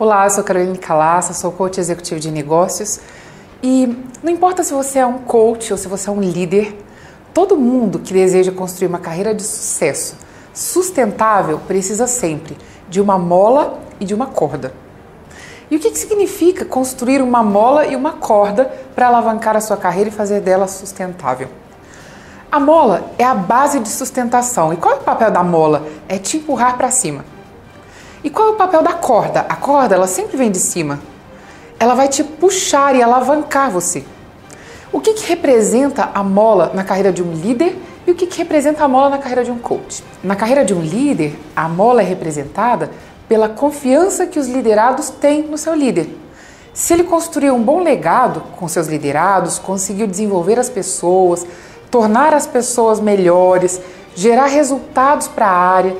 Olá, eu sou Caroline Calassa, sou coach executivo de negócios e não importa se você é um coach ou se você é um líder, todo mundo que deseja construir uma carreira de sucesso sustentável precisa sempre de uma mola e de uma corda. E o que, que significa construir uma mola e uma corda para alavancar a sua carreira e fazer dela sustentável? A mola é a base de sustentação. E qual é o papel da mola? É te empurrar para cima. E qual é o papel da corda? A corda, ela sempre vem de cima. Ela vai te puxar e alavancar você. O que, que representa a mola na carreira de um líder e o que, que representa a mola na carreira de um coach? Na carreira de um líder, a mola é representada pela confiança que os liderados têm no seu líder. Se ele construiu um bom legado com seus liderados, conseguiu desenvolver as pessoas, tornar as pessoas melhores, gerar resultados para a área,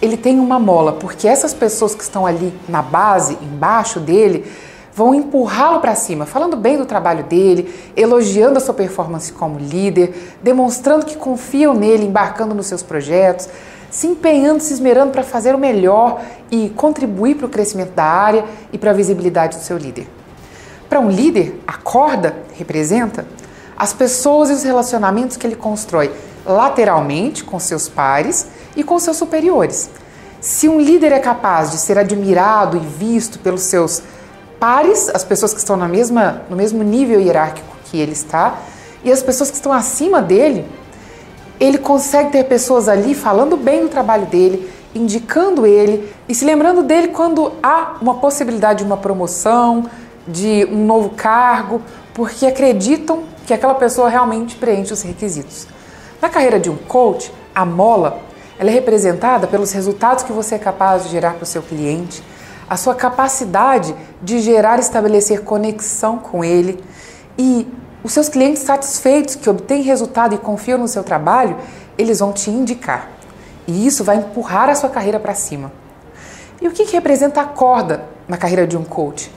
ele tem uma mola, porque essas pessoas que estão ali na base, embaixo dele, vão empurrá-lo para cima, falando bem do trabalho dele, elogiando a sua performance como líder, demonstrando que confiam nele, embarcando nos seus projetos, se empenhando, se esmerando para fazer o melhor e contribuir para o crescimento da área e para a visibilidade do seu líder. Para um líder, a corda representa as pessoas e os relacionamentos que ele constrói lateralmente com seus pares e com seus superiores. Se um líder é capaz de ser admirado e visto pelos seus pares, as pessoas que estão na mesma, no mesmo nível hierárquico que ele está, e as pessoas que estão acima dele, ele consegue ter pessoas ali falando bem do trabalho dele, indicando ele e se lembrando dele quando há uma possibilidade de uma promoção, de um novo cargo, porque acreditam que aquela pessoa realmente preenche os requisitos. Na carreira de um coach, a mola ela é representada pelos resultados que você é capaz de gerar para o seu cliente, a sua capacidade de gerar e estabelecer conexão com ele e os seus clientes satisfeitos que obtêm resultado e confiam no seu trabalho, eles vão te indicar. E isso vai empurrar a sua carreira para cima. E o que, que representa a corda na carreira de um coach?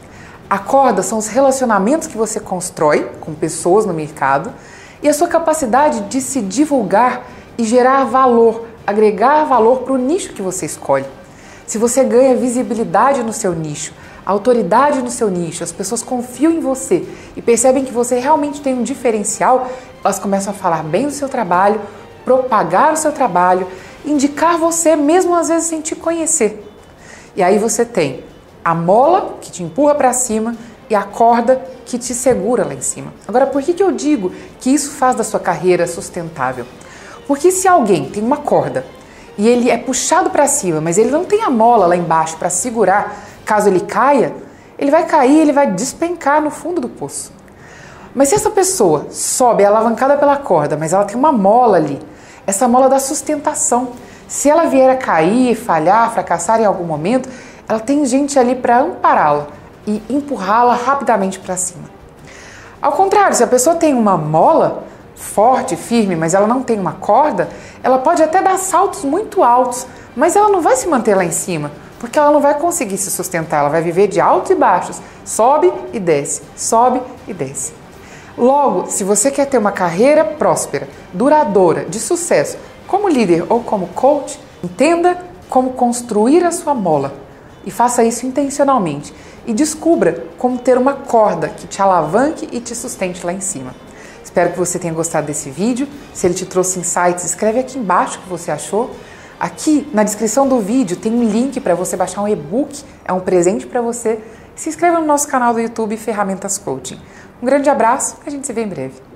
A corda são os relacionamentos que você constrói com pessoas no mercado e a sua capacidade de se divulgar e gerar valor, agregar valor para o nicho que você escolhe. Se você ganha visibilidade no seu nicho, autoridade no seu nicho, as pessoas confiam em você e percebem que você realmente tem um diferencial, elas começam a falar bem do seu trabalho, propagar o seu trabalho, indicar você mesmo às vezes sem te conhecer. E aí você tem a mola que te empurra para cima e a corda que te segura lá em cima. Agora, por que, que eu digo que isso faz da sua carreira sustentável? Porque se alguém tem uma corda e ele é puxado para cima, mas ele não tem a mola lá embaixo para segurar caso ele caia, ele vai cair, ele vai despencar no fundo do poço. Mas se essa pessoa sobe, é alavancada pela corda, mas ela tem uma mola ali, essa mola da sustentação. Se ela vier a cair, falhar, fracassar em algum momento, ela tem gente ali para ampará-la e empurrá-la rapidamente para cima. Ao contrário, se a pessoa tem uma mola forte, firme, mas ela não tem uma corda, ela pode até dar saltos muito altos, mas ela não vai se manter lá em cima, porque ela não vai conseguir se sustentar, ela vai viver de altos e baixos, sobe e desce, sobe e desce. Logo, se você quer ter uma carreira próspera, duradoura, de sucesso, como líder ou como coach, entenda como construir a sua mola e faça isso intencionalmente. E descubra como ter uma corda que te alavanque e te sustente lá em cima. Espero que você tenha gostado desse vídeo. Se ele te trouxe insights, escreve aqui embaixo o que você achou. Aqui na descrição do vídeo tem um link para você baixar um e-book, é um presente para você. Se inscreva no nosso canal do YouTube Ferramentas Coaching. Um grande abraço, a gente se vê em breve.